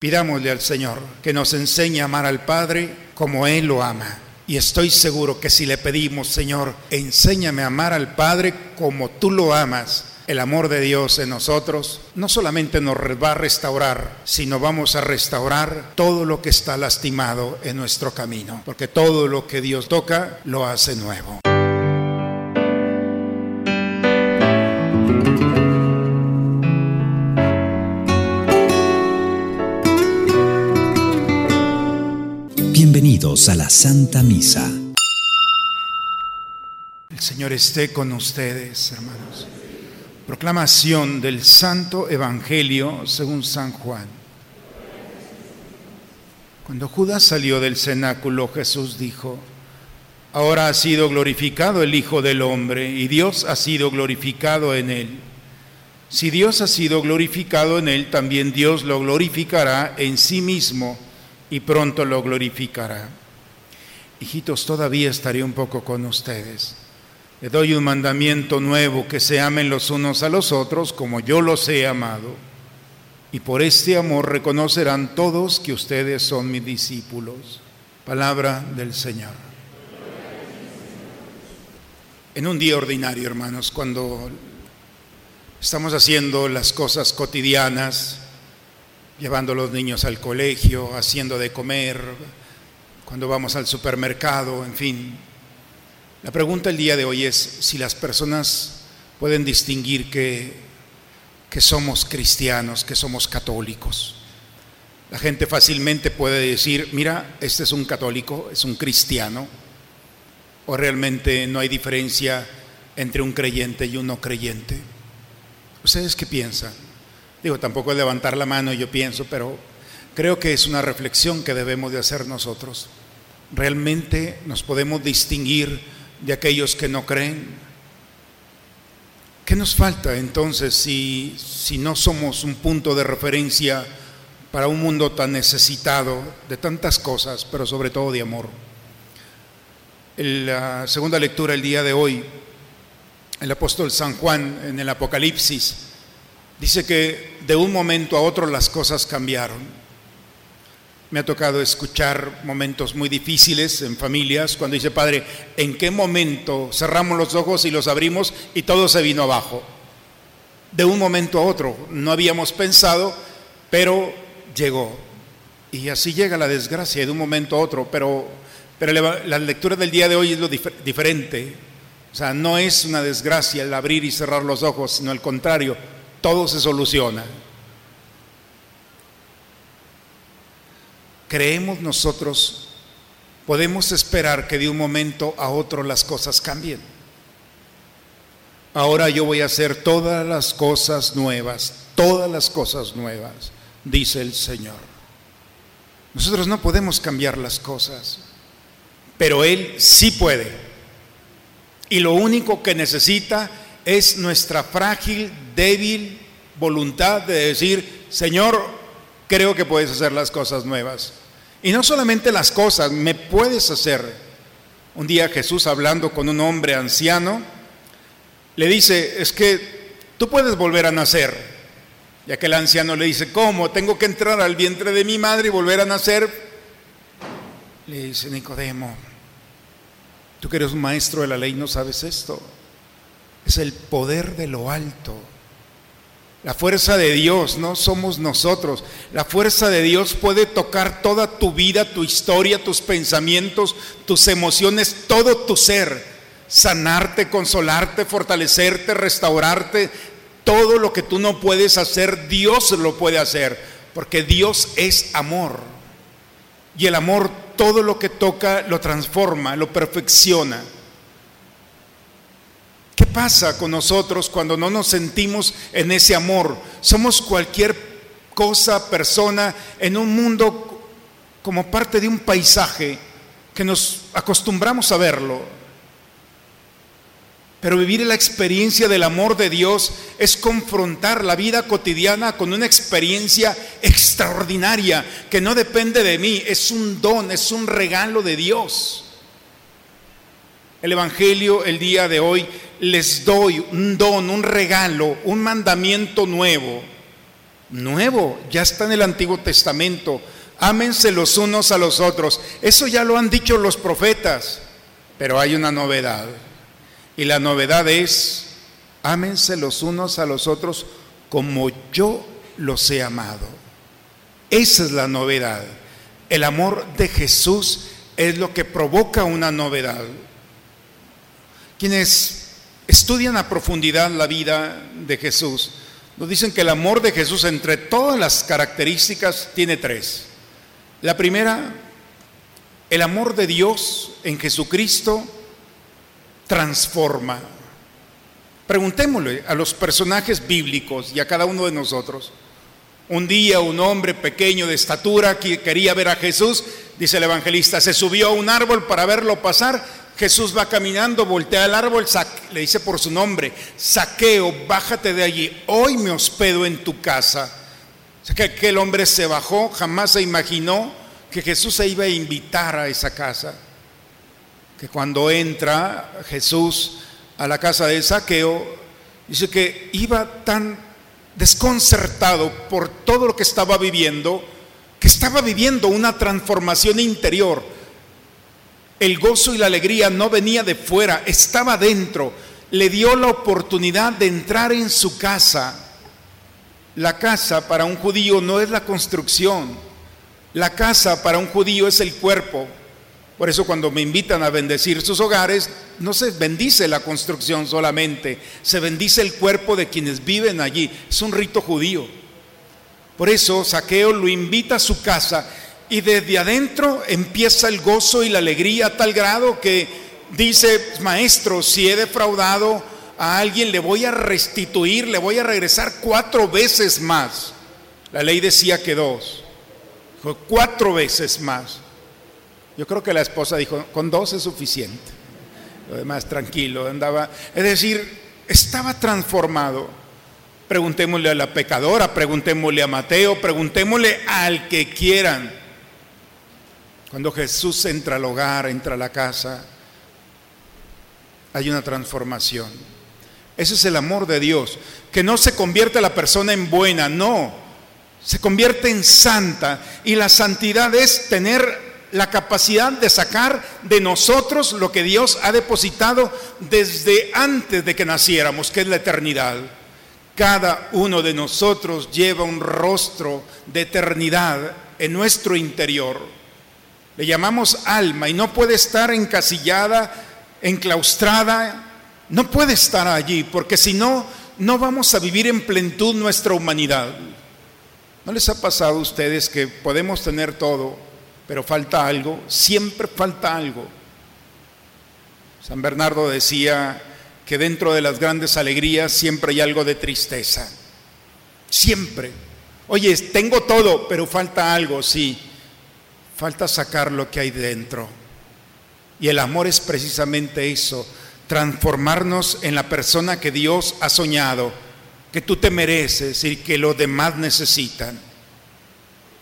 Pidámosle al Señor que nos enseñe a amar al Padre como Él lo ama. Y estoy seguro que si le pedimos, Señor, enséñame a amar al Padre como tú lo amas, el amor de Dios en nosotros no solamente nos va a restaurar, sino vamos a restaurar todo lo que está lastimado en nuestro camino, porque todo lo que Dios toca lo hace nuevo. A la Santa Misa. El Señor esté con ustedes, hermanos. Proclamación del Santo Evangelio según San Juan. Cuando Judas salió del cenáculo, Jesús dijo, Ahora ha sido glorificado el Hijo del Hombre y Dios ha sido glorificado en él. Si Dios ha sido glorificado en él, también Dios lo glorificará en sí mismo y pronto lo glorificará. Hijitos, todavía estaré un poco con ustedes. Le doy un mandamiento nuevo, que se amen los unos a los otros como yo los he amado. Y por este amor reconocerán todos que ustedes son mis discípulos. Palabra del Señor. En un día ordinario, hermanos, cuando estamos haciendo las cosas cotidianas, llevando los niños al colegio, haciendo de comer, cuando vamos al supermercado, en fin, la pregunta el día de hoy es si las personas pueden distinguir que, que somos cristianos, que somos católicos. La gente fácilmente puede decir, mira, este es un católico, es un cristiano, o realmente no hay diferencia entre un creyente y un no creyente. ¿Ustedes qué piensan? Digo, tampoco es levantar la mano, yo pienso, pero creo que es una reflexión que debemos de hacer nosotros. ¿Realmente nos podemos distinguir de aquellos que no creen. ¿Qué nos falta entonces si, si no somos un punto de referencia para un mundo tan necesitado de tantas cosas, pero sobre todo de amor? En la segunda lectura el día de hoy, el apóstol San Juan en el Apocalipsis dice que de un momento a otro las cosas cambiaron. Me ha tocado escuchar momentos muy difíciles en familias cuando dice, Padre, ¿en qué momento cerramos los ojos y los abrimos y todo se vino abajo? De un momento a otro, no habíamos pensado, pero llegó. Y así llega la desgracia de un momento a otro, pero, pero la lectura del día de hoy es lo diferente. O sea, no es una desgracia el abrir y cerrar los ojos, sino al contrario, todo se soluciona. creemos nosotros, podemos esperar que de un momento a otro las cosas cambien. Ahora yo voy a hacer todas las cosas nuevas, todas las cosas nuevas, dice el Señor. Nosotros no podemos cambiar las cosas, pero Él sí puede. Y lo único que necesita es nuestra frágil, débil voluntad de decir, Señor, creo que puedes hacer las cosas nuevas. Y no solamente las cosas, me puedes hacer. Un día Jesús hablando con un hombre anciano, le dice, es que tú puedes volver a nacer. Y aquel anciano le dice, ¿cómo? ¿Tengo que entrar al vientre de mi madre y volver a nacer? Le dice Nicodemo, tú que eres un maestro de la ley no sabes esto. Es el poder de lo alto la fuerza de Dios no somos nosotros. La fuerza de Dios puede tocar toda tu vida, tu historia, tus pensamientos, tus emociones, todo tu ser. Sanarte, consolarte, fortalecerte, restaurarte. Todo lo que tú no puedes hacer, Dios lo puede hacer. Porque Dios es amor. Y el amor todo lo que toca lo transforma, lo perfecciona. ¿Qué pasa con nosotros cuando no nos sentimos en ese amor? Somos cualquier cosa, persona, en un mundo como parte de un paisaje que nos acostumbramos a verlo. Pero vivir la experiencia del amor de Dios es confrontar la vida cotidiana con una experiencia extraordinaria que no depende de mí, es un don, es un regalo de Dios. El Evangelio el día de hoy les doy un don, un regalo, un mandamiento nuevo. nuevo, ya está en el Antiguo Testamento. Ámense los unos a los otros. Eso ya lo han dicho los profetas, pero hay una novedad. Y la novedad es, ámense los unos a los otros como yo los he amado. Esa es la novedad. El amor de Jesús es lo que provoca una novedad. Quienes estudian a profundidad la vida de Jesús, nos dicen que el amor de Jesús entre todas las características tiene tres. La primera, el amor de Dios en Jesucristo transforma. Preguntémosle a los personajes bíblicos y a cada uno de nosotros. Un día un hombre pequeño de estatura que quería ver a Jesús, dice el evangelista, se subió a un árbol para verlo pasar. Jesús va caminando, voltea al árbol, le dice por su nombre, saqueo, bájate de allí, hoy me hospedo en tu casa. O sea, que aquel hombre se bajó, jamás se imaginó que Jesús se iba a invitar a esa casa que cuando entra Jesús a la casa de Saqueo, dice que iba tan desconcertado por todo lo que estaba viviendo, que estaba viviendo una transformación interior. El gozo y la alegría no venía de fuera, estaba dentro. Le dio la oportunidad de entrar en su casa. La casa para un judío no es la construcción. La casa para un judío es el cuerpo, por eso cuando me invitan a bendecir sus hogares, no se bendice la construcción solamente, se bendice el cuerpo de quienes viven allí. Es un rito judío. Por eso Saqueo lo invita a su casa y desde adentro empieza el gozo y la alegría a tal grado que dice, maestro, si he defraudado a alguien, le voy a restituir, le voy a regresar cuatro veces más. La ley decía que dos, cuatro veces más. Yo creo que la esposa dijo, con dos es suficiente. Lo demás tranquilo, andaba. Es decir, estaba transformado. Preguntémosle a la pecadora, preguntémosle a Mateo, preguntémosle al que quieran. Cuando Jesús entra al hogar, entra a la casa, hay una transformación. Ese es el amor de Dios, que no se convierte la persona en buena, no, se convierte en santa. Y la santidad es tener la capacidad de sacar de nosotros lo que Dios ha depositado desde antes de que naciéramos, que es la eternidad. Cada uno de nosotros lleva un rostro de eternidad en nuestro interior. Le llamamos alma y no puede estar encasillada, enclaustrada, no puede estar allí, porque si no, no vamos a vivir en plenitud nuestra humanidad. ¿No les ha pasado a ustedes que podemos tener todo? pero falta algo, siempre falta algo. San Bernardo decía que dentro de las grandes alegrías siempre hay algo de tristeza, siempre. Oye, tengo todo, pero falta algo, sí, falta sacar lo que hay dentro. Y el amor es precisamente eso, transformarnos en la persona que Dios ha soñado, que tú te mereces y que los demás necesitan.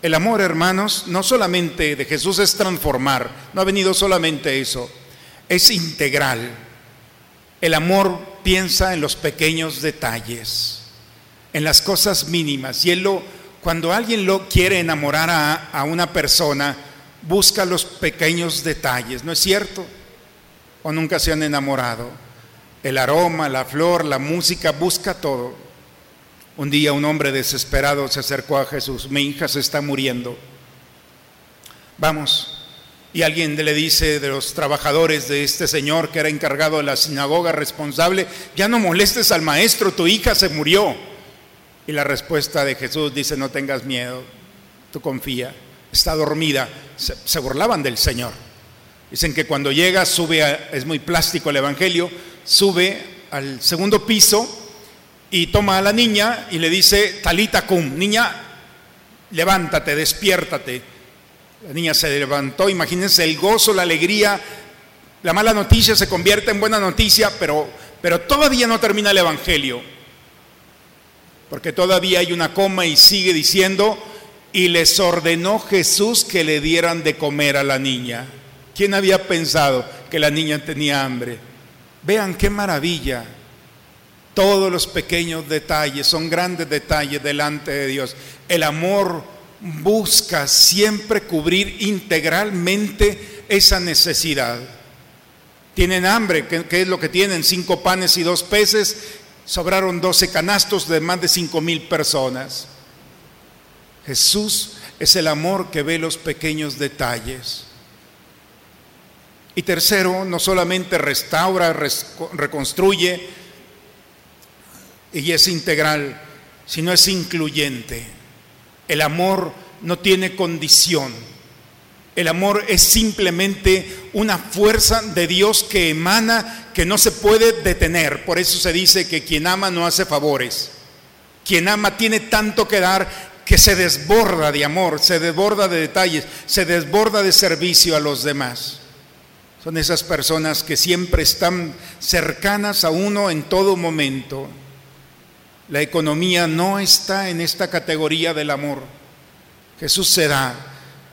El amor, hermanos, no solamente de Jesús es transformar, no ha venido solamente eso, es integral. El amor piensa en los pequeños detalles, en las cosas mínimas. Y él lo, cuando alguien lo quiere enamorar a, a una persona, busca los pequeños detalles, ¿no es cierto? ¿O nunca se han enamorado? El aroma, la flor, la música, busca todo. Un día un hombre desesperado se acercó a Jesús, mi hija se está muriendo. Vamos. Y alguien le dice de los trabajadores de este señor que era encargado de la sinagoga responsable, ya no molestes al maestro, tu hija se murió. Y la respuesta de Jesús dice, no tengas miedo, tú confía, está dormida. Se, burlaban del Señor. Dicen que cuando llega, sube, es muy plástico el Evangelio, sube al segundo piso y toma a la niña y le dice, talita cum, niña, levántate, despiértate. La niña se levantó, imagínense el gozo, la alegría, la mala noticia se convierte en buena noticia, pero, pero todavía no termina el Evangelio, porque todavía hay una coma y sigue diciendo, y les ordenó Jesús que le dieran de comer a la niña. ¿Quién había pensado que la niña tenía hambre? Vean qué maravilla Todos los pequeños detalles son grandes detalles delante de Dios. El amor busca siempre cubrir integralmente esa necesidad. Tienen hambre, ¿qué, es lo que tienen? Cinco panes y dos peces. Sobraron doce canastos de más de cinco mil personas. Jesús es el amor que ve los pequeños detalles. Y tercero, no solamente restaura, reconstruye, y es integral, sino es incluyente. El amor no tiene condición. El amor es simplemente una fuerza de Dios que emana, que no se puede detener. Por eso se dice que quien ama no hace favores. Quien ama tiene tanto que dar que se desborda de amor, se desborda de detalles, se desborda de servicio a los demás. Son esas personas que siempre están cercanas a uno en todo momento. La economía no está en esta categoría del amor. Jesús se da.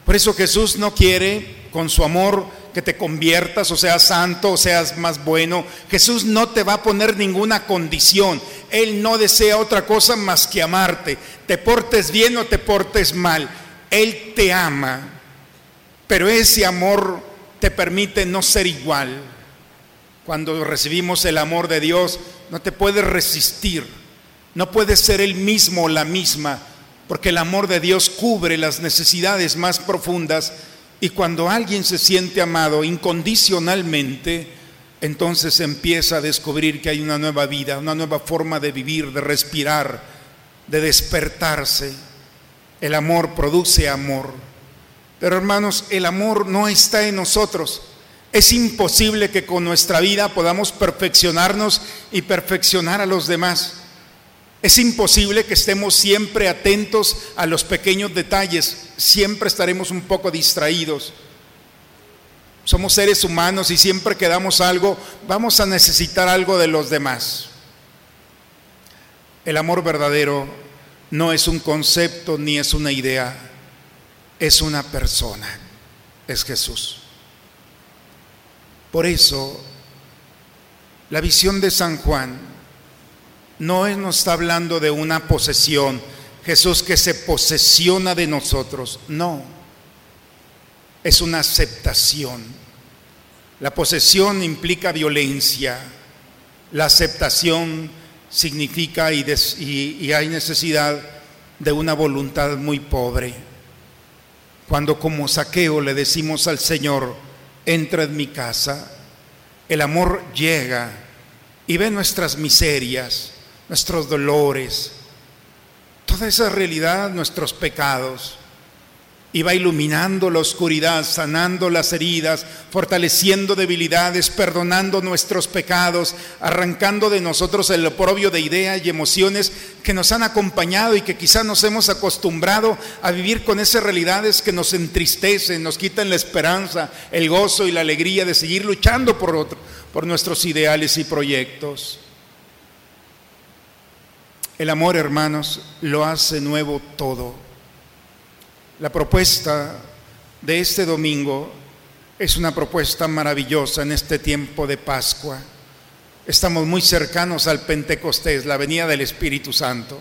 Por eso Jesús no quiere con su amor que te conviertas o seas santo o seas más bueno. Jesús no te va a poner ninguna condición. Él no desea otra cosa más que amarte. Te portes bien o te portes mal. Él te ama. Pero ese amor te permite no ser igual. Cuando recibimos el amor de Dios, no te puedes resistir no puede ser el mismo o la misma, porque el amor de Dios cubre las necesidades más profundas y cuando alguien se siente amado incondicionalmente, entonces empieza a descubrir que hay una nueva vida, una nueva forma de vivir, de respirar, de despertarse. El amor produce amor. Pero hermanos, el amor no está en nosotros. Es imposible que con nuestra vida podamos perfeccionarnos y perfeccionar a los demás. Es imposible que estemos siempre atentos a los pequeños detalles, siempre estaremos un poco distraídos. Somos seres humanos y siempre que damos algo, vamos a necesitar algo de los demás. El amor verdadero no es un concepto ni es una idea, es una persona, es Jesús. Por eso, la visión de San Juan no nos está hablando de una posesión, Jesús que se posesiona de nosotros, no, es una aceptación. La posesión implica violencia, la aceptación significa y, y hay necesidad de una voluntad muy pobre. Cuando como saqueo le decimos al Señor, entra en mi casa, el amor llega y ve nuestras miserias, nuestros dolores, toda esa realidad, nuestros pecados. Y va iluminando la oscuridad, sanando las heridas, fortaleciendo debilidades, perdonando nuestros pecados, arrancando de nosotros el oprobio de ideas y emociones que nos han acompañado y que quizá nos hemos acostumbrado a vivir con esas realidades que nos entristecen, nos quitan la esperanza, el gozo y la alegría de seguir luchando por, por nuestros ideales y proyectos. El amor, hermanos, lo hace nuevo todo. La propuesta de este domingo es una propuesta maravillosa en este tiempo de Pascua. Estamos muy cercanos al Pentecostés, la venida del Espíritu Santo.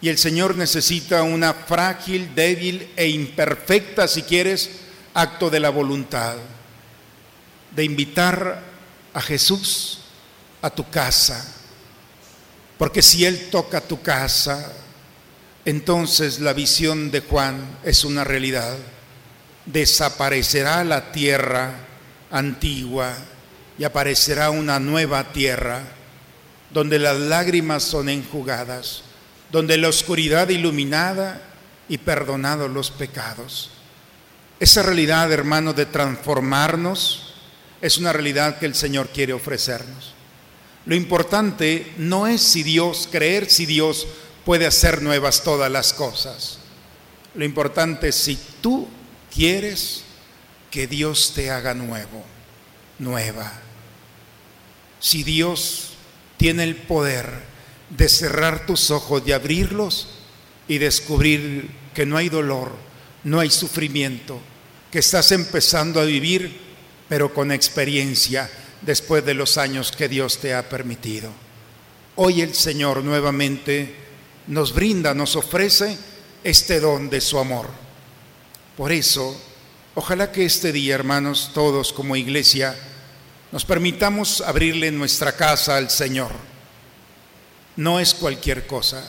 Y el Señor necesita una frágil, débil e imperfecta, si quieres, acto de la voluntad, de invitar a Jesús a tu casa porque si Él toca tu casa, entonces la visión de Juan es una realidad. Desaparecerá la tierra antigua y aparecerá una nueva tierra donde las lágrimas son enjugadas, donde la oscuridad iluminada y perdonados los pecados. Esa realidad, hermano, de transformarnos es una realidad que el Señor quiere ofrecernos. Lo importante no es si Dios, creer si Dios puede hacer nuevas todas las cosas. Lo importante es si tú quieres que Dios te haga nuevo, nueva. Si Dios tiene el poder de cerrar tus ojos y abrirlos y descubrir que no hay dolor, no hay sufrimiento, que estás empezando a vivir, pero con experiencia después de los años que Dios te ha permitido. hoy el Señor nuevamente nos brinda, nos ofrece este don de su amor. Por eso, ojalá que este día, hermanos, todos como iglesia, nos permitamos abrirle nuestra casa al Señor. No es cualquier cosa,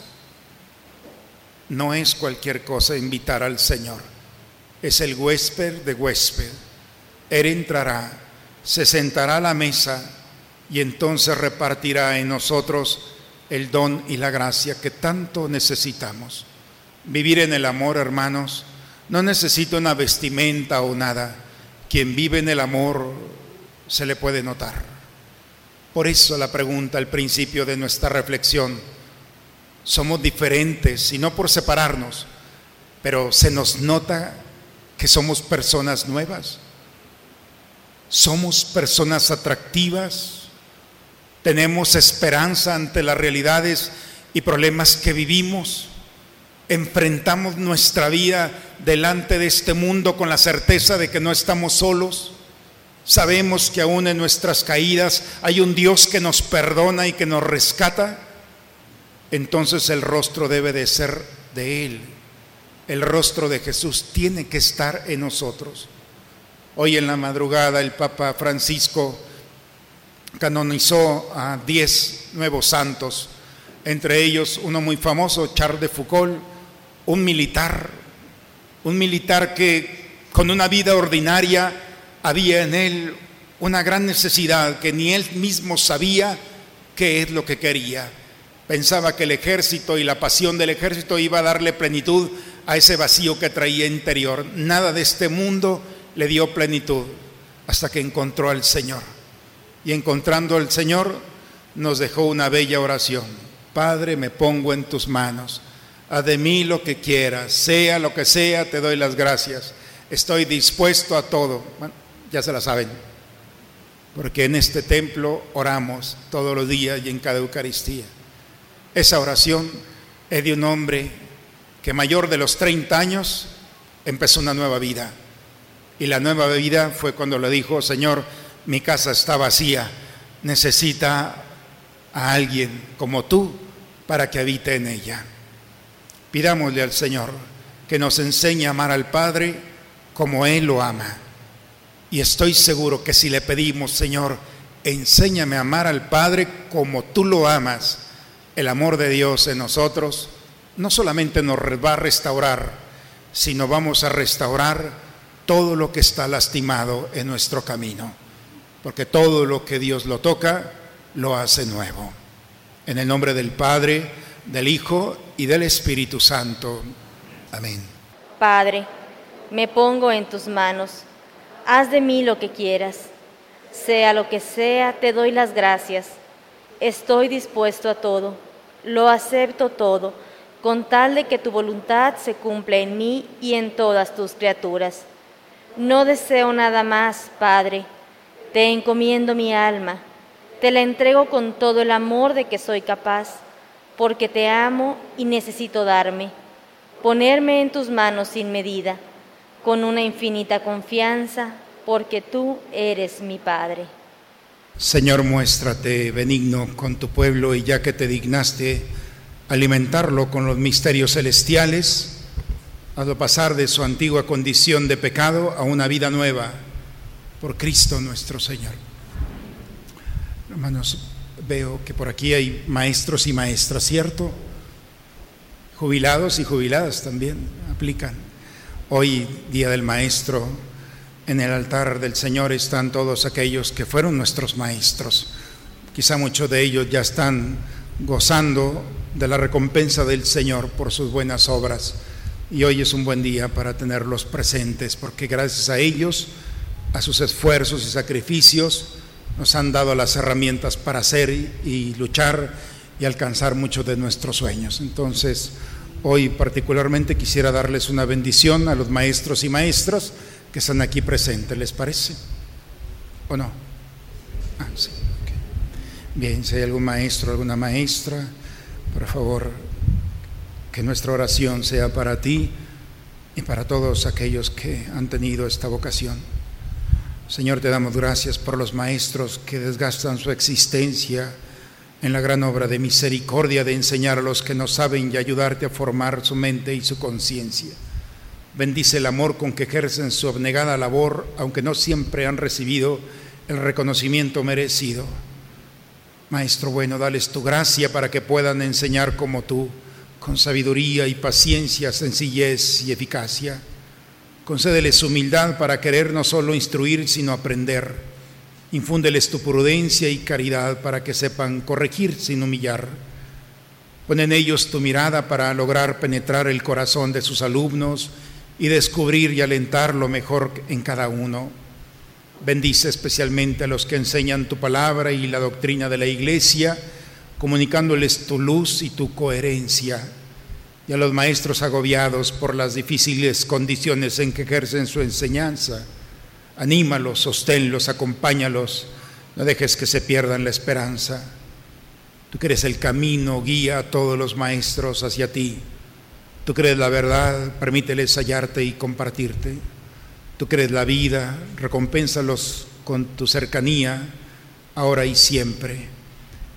no es cualquier cosa invitar al Señor. Es el huésped de huésped. Él entrará, se sentará a la mesa y entonces repartirá en nosotros el don y la gracia que tanto necesitamos. Vivir en el amor, hermanos, no necesita una vestimenta o nada. Quien vive en el amor se le puede notar. Por eso la pregunta al principio de nuestra reflexión. Somos diferentes y no por separarnos, pero se nos nota que somos personas nuevas. Somos personas atractivas, tenemos esperanza ante las realidades y problemas que vivimos. Enfrentamos nuestra vida delante de este mundo con la certeza de que no estamos solos. Sabemos que aún en nuestras caídas hay un Dios que nos perdona y que nos rescata. Entonces el rostro debe de ser de Él. El rostro de Jesús tiene que estar en nosotros. Hoy en la madrugada el Papa Francisco canonizó a diez nuevos santos, entre ellos uno muy famoso, Charles de Foucault, un militar, un militar que con una vida ordinaria había en él una gran necesidad que ni él mismo sabía qué es lo que quería. Pensaba que el ejército y la pasión del ejército iba a darle plenitud a ese vacío que traía interior. Nada de este mundo le dio plenitud hasta que encontró al Señor y encontrando al Señor nos dejó una bella oración. Padre, me pongo en tus manos. Haz de mí lo que quieras, sea lo que sea, te doy las gracias. Estoy dispuesto a todo. ya se la saben, porque en este templo oramos todos los días y en cada Eucaristía. Esa oración es de un hombre que mayor de los 30 años empezó una nueva vida. Y la nueva vida fue cuando le dijo, Señor, mi casa está vacía, necesita a alguien como tú para que habite en ella. Pidámosle al Señor que nos enseñe a amar al Padre como Él lo ama. Y estoy seguro que si le pedimos, Señor, enséñame a amar al Padre como tú lo amas, el amor de Dios en nosotros no solamente nos va a restaurar, sino vamos a restaurar todo lo que está lastimado en nuestro camino porque todo lo que Dios lo toca, lo hace nuevo. En el nombre del Padre, del Hijo y del Espíritu Santo. Amén. Padre, me pongo en tus manos. Haz de mí lo que quieras. Sea lo que sea, te doy las gracias. Estoy dispuesto a todo. Lo acepto todo, con tal de que tu voluntad se cumpla en mí y en todas tus criaturas. No deseo nada más, Padre te encomiendo mi alma, te la entrego con todo el amor de que soy capaz, porque te amo y necesito darme, ponerme en tus manos sin medida, con una infinita confianza, porque tú eres mi Padre. Señor, muéstrate benigno con tu pueblo y ya que te dignaste alimentarlo con los misterios celestiales, hazlo pasar de su antigua condición de pecado a una vida nueva por Cristo nuestro Señor. Hermanos, veo que por aquí hay maestros y maestras, ¿cierto? Jubilados y jubiladas también aplican. Hoy, Día del Maestro, en el altar del Señor están todos aquellos que fueron nuestros maestros. Quizá muchos de ellos ya están gozando de la recompensa del Señor por sus buenas obras. Y hoy es un buen día para tenerlos presentes, porque gracias a ellos, a sus esfuerzos y sacrificios, nos han dado las herramientas para hacer y, luchar y alcanzar muchos de nuestros sueños. Entonces, hoy particularmente quisiera darles una bendición a los maestros y maestras que están aquí presentes, ¿les parece? ¿O no? Ah, sí. Bien, si hay algún maestro, alguna maestra, por favor, que nuestra oración sea para ti y para todos aquellos que han tenido esta vocación. Señor, te damos gracias por los maestros que desgastan su existencia en la gran obra de misericordia de enseñar a los que no saben y ayudarte a formar su mente y su conciencia. Bendice el amor con que ejercen su abnegada labor, aunque no siempre han recibido el reconocimiento merecido. Maestro bueno, dales tu gracia para que puedan enseñar como tú, con sabiduría y paciencia, sencillez y eficacia. Concédeles humildad para querer no solo instruir, sino aprender. Infúndeles tu prudencia y caridad para que sepan corregir sin humillar. Pon en ellos tu mirada para lograr penetrar el corazón de sus alumnos y descubrir y alentar lo mejor en cada uno. Bendice especialmente a los que enseñan tu palabra y la doctrina de la iglesia, comunicándoles tu luz y tu coherencia. Y a los maestros agobiados por las difíciles condiciones en que ejercen su enseñanza, anímalos, sosténlos, acompáñalos, no dejes que se pierdan la esperanza. Tú eres el camino, guía a todos los maestros hacia ti. Tú crees la verdad, permíteles hallarte y compartirte. Tú crees la vida, recompénsalos con tu cercanía, ahora y siempre.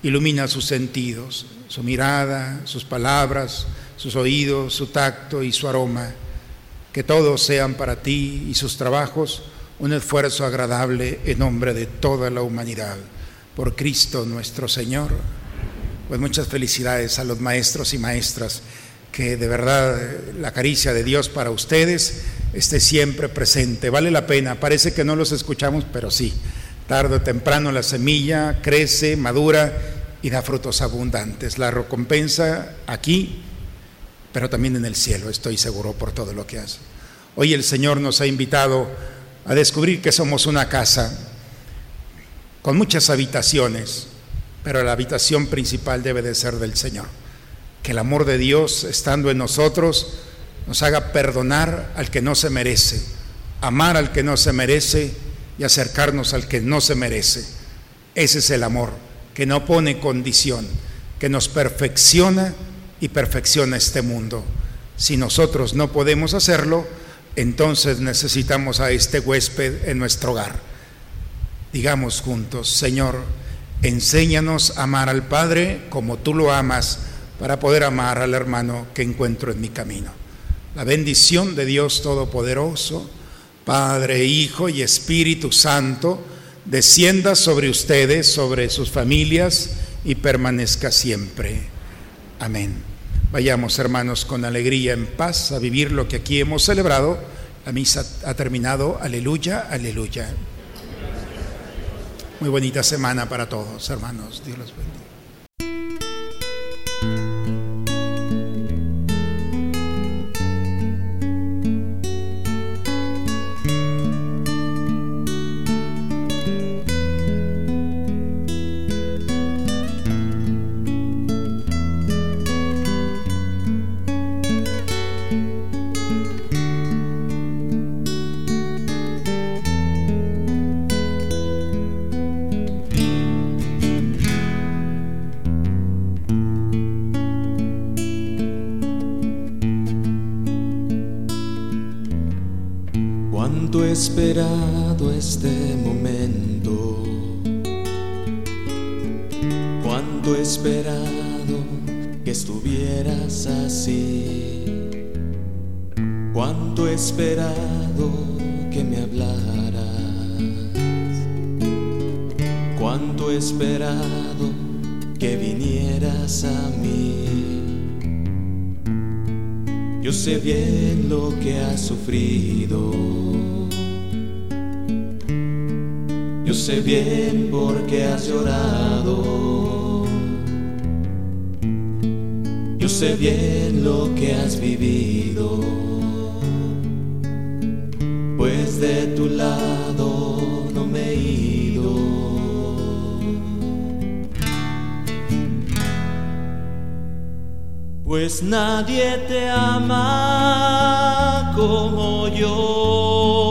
Ilumina sus sentidos, su mirada, sus palabras, sus oídos, su tacto y su aroma. Que todos sean para ti y sus trabajos un esfuerzo agradable en nombre de toda la humanidad. Por Cristo nuestro Señor. Pues muchas felicidades a los maestros y maestras, que de verdad la caricia de Dios para ustedes esté siempre presente. Vale la pena, parece que no los escuchamos, pero sí. Tarde o temprano la semilla crece, madura y da frutos abundantes. La recompensa aquí, pero también en el cielo, estoy seguro por todo lo que hace. Hoy el Señor nos ha invitado a descubrir que somos una casa con muchas habitaciones, pero la habitación principal debe de ser del Señor. Que el amor de Dios, estando en nosotros, nos haga perdonar al que no se merece, amar al que no se merece y acercarnos al que no se merece. Ese es el amor, que no pone condición, que nos perfecciona y perfecciona este mundo. Si nosotros no podemos hacerlo, entonces necesitamos a este huésped en nuestro hogar. Digamos juntos, Señor, enséñanos a amar al Padre como tú lo amas para poder amar al hermano que encuentro en mi camino. La bendición de Dios Todopoderoso, Padre, Hijo y Espíritu Santo, descienda sobre ustedes, sobre sus familias y permanezca siempre. Amén. Vayamos, hermanos, con alegría, en paz, a vivir lo que aquí hemos celebrado. La misa ha terminado. Aleluya, aleluya. Muy bonita semana para todos, hermanos. Dios los bendiga. Esperado este momento, cuánto he esperado que estuvieras así, cuánto esperado que me hablaras, cuánto esperado que vinieras a mí. Yo sé bien lo que has sufrido sé bien por qué has llorado. Yo sé bien lo que has vivido. Pues de tu lado no me he ido. Pues nadie te ama como yo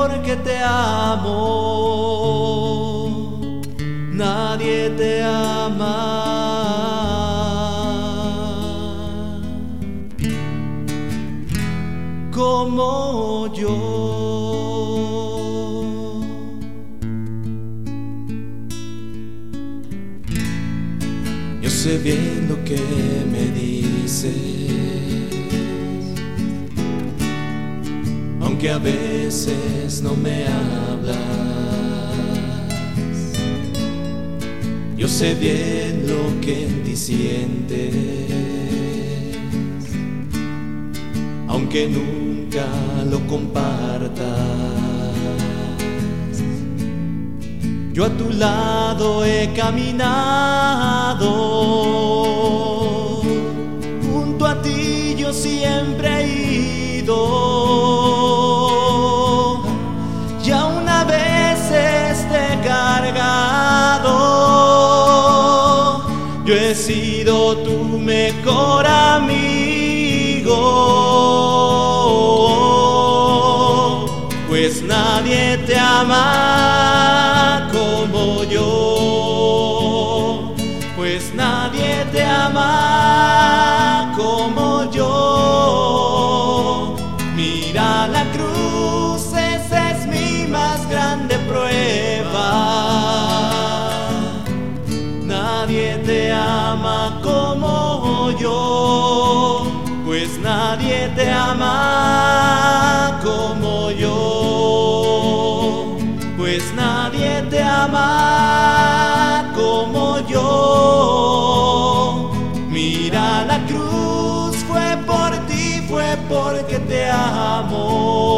porque te amo. Aunque a veces no me hablas. Yo sé bien lo que en ti sientes aunque nunca lo compartas. Yo a tu lado he caminado, junto a ti yo siempre he ido. Tu mejor amigo. Nadie te ama como yo pues nadie te ama como yo. Mira la cruz, fue por ti, fue porque te amo.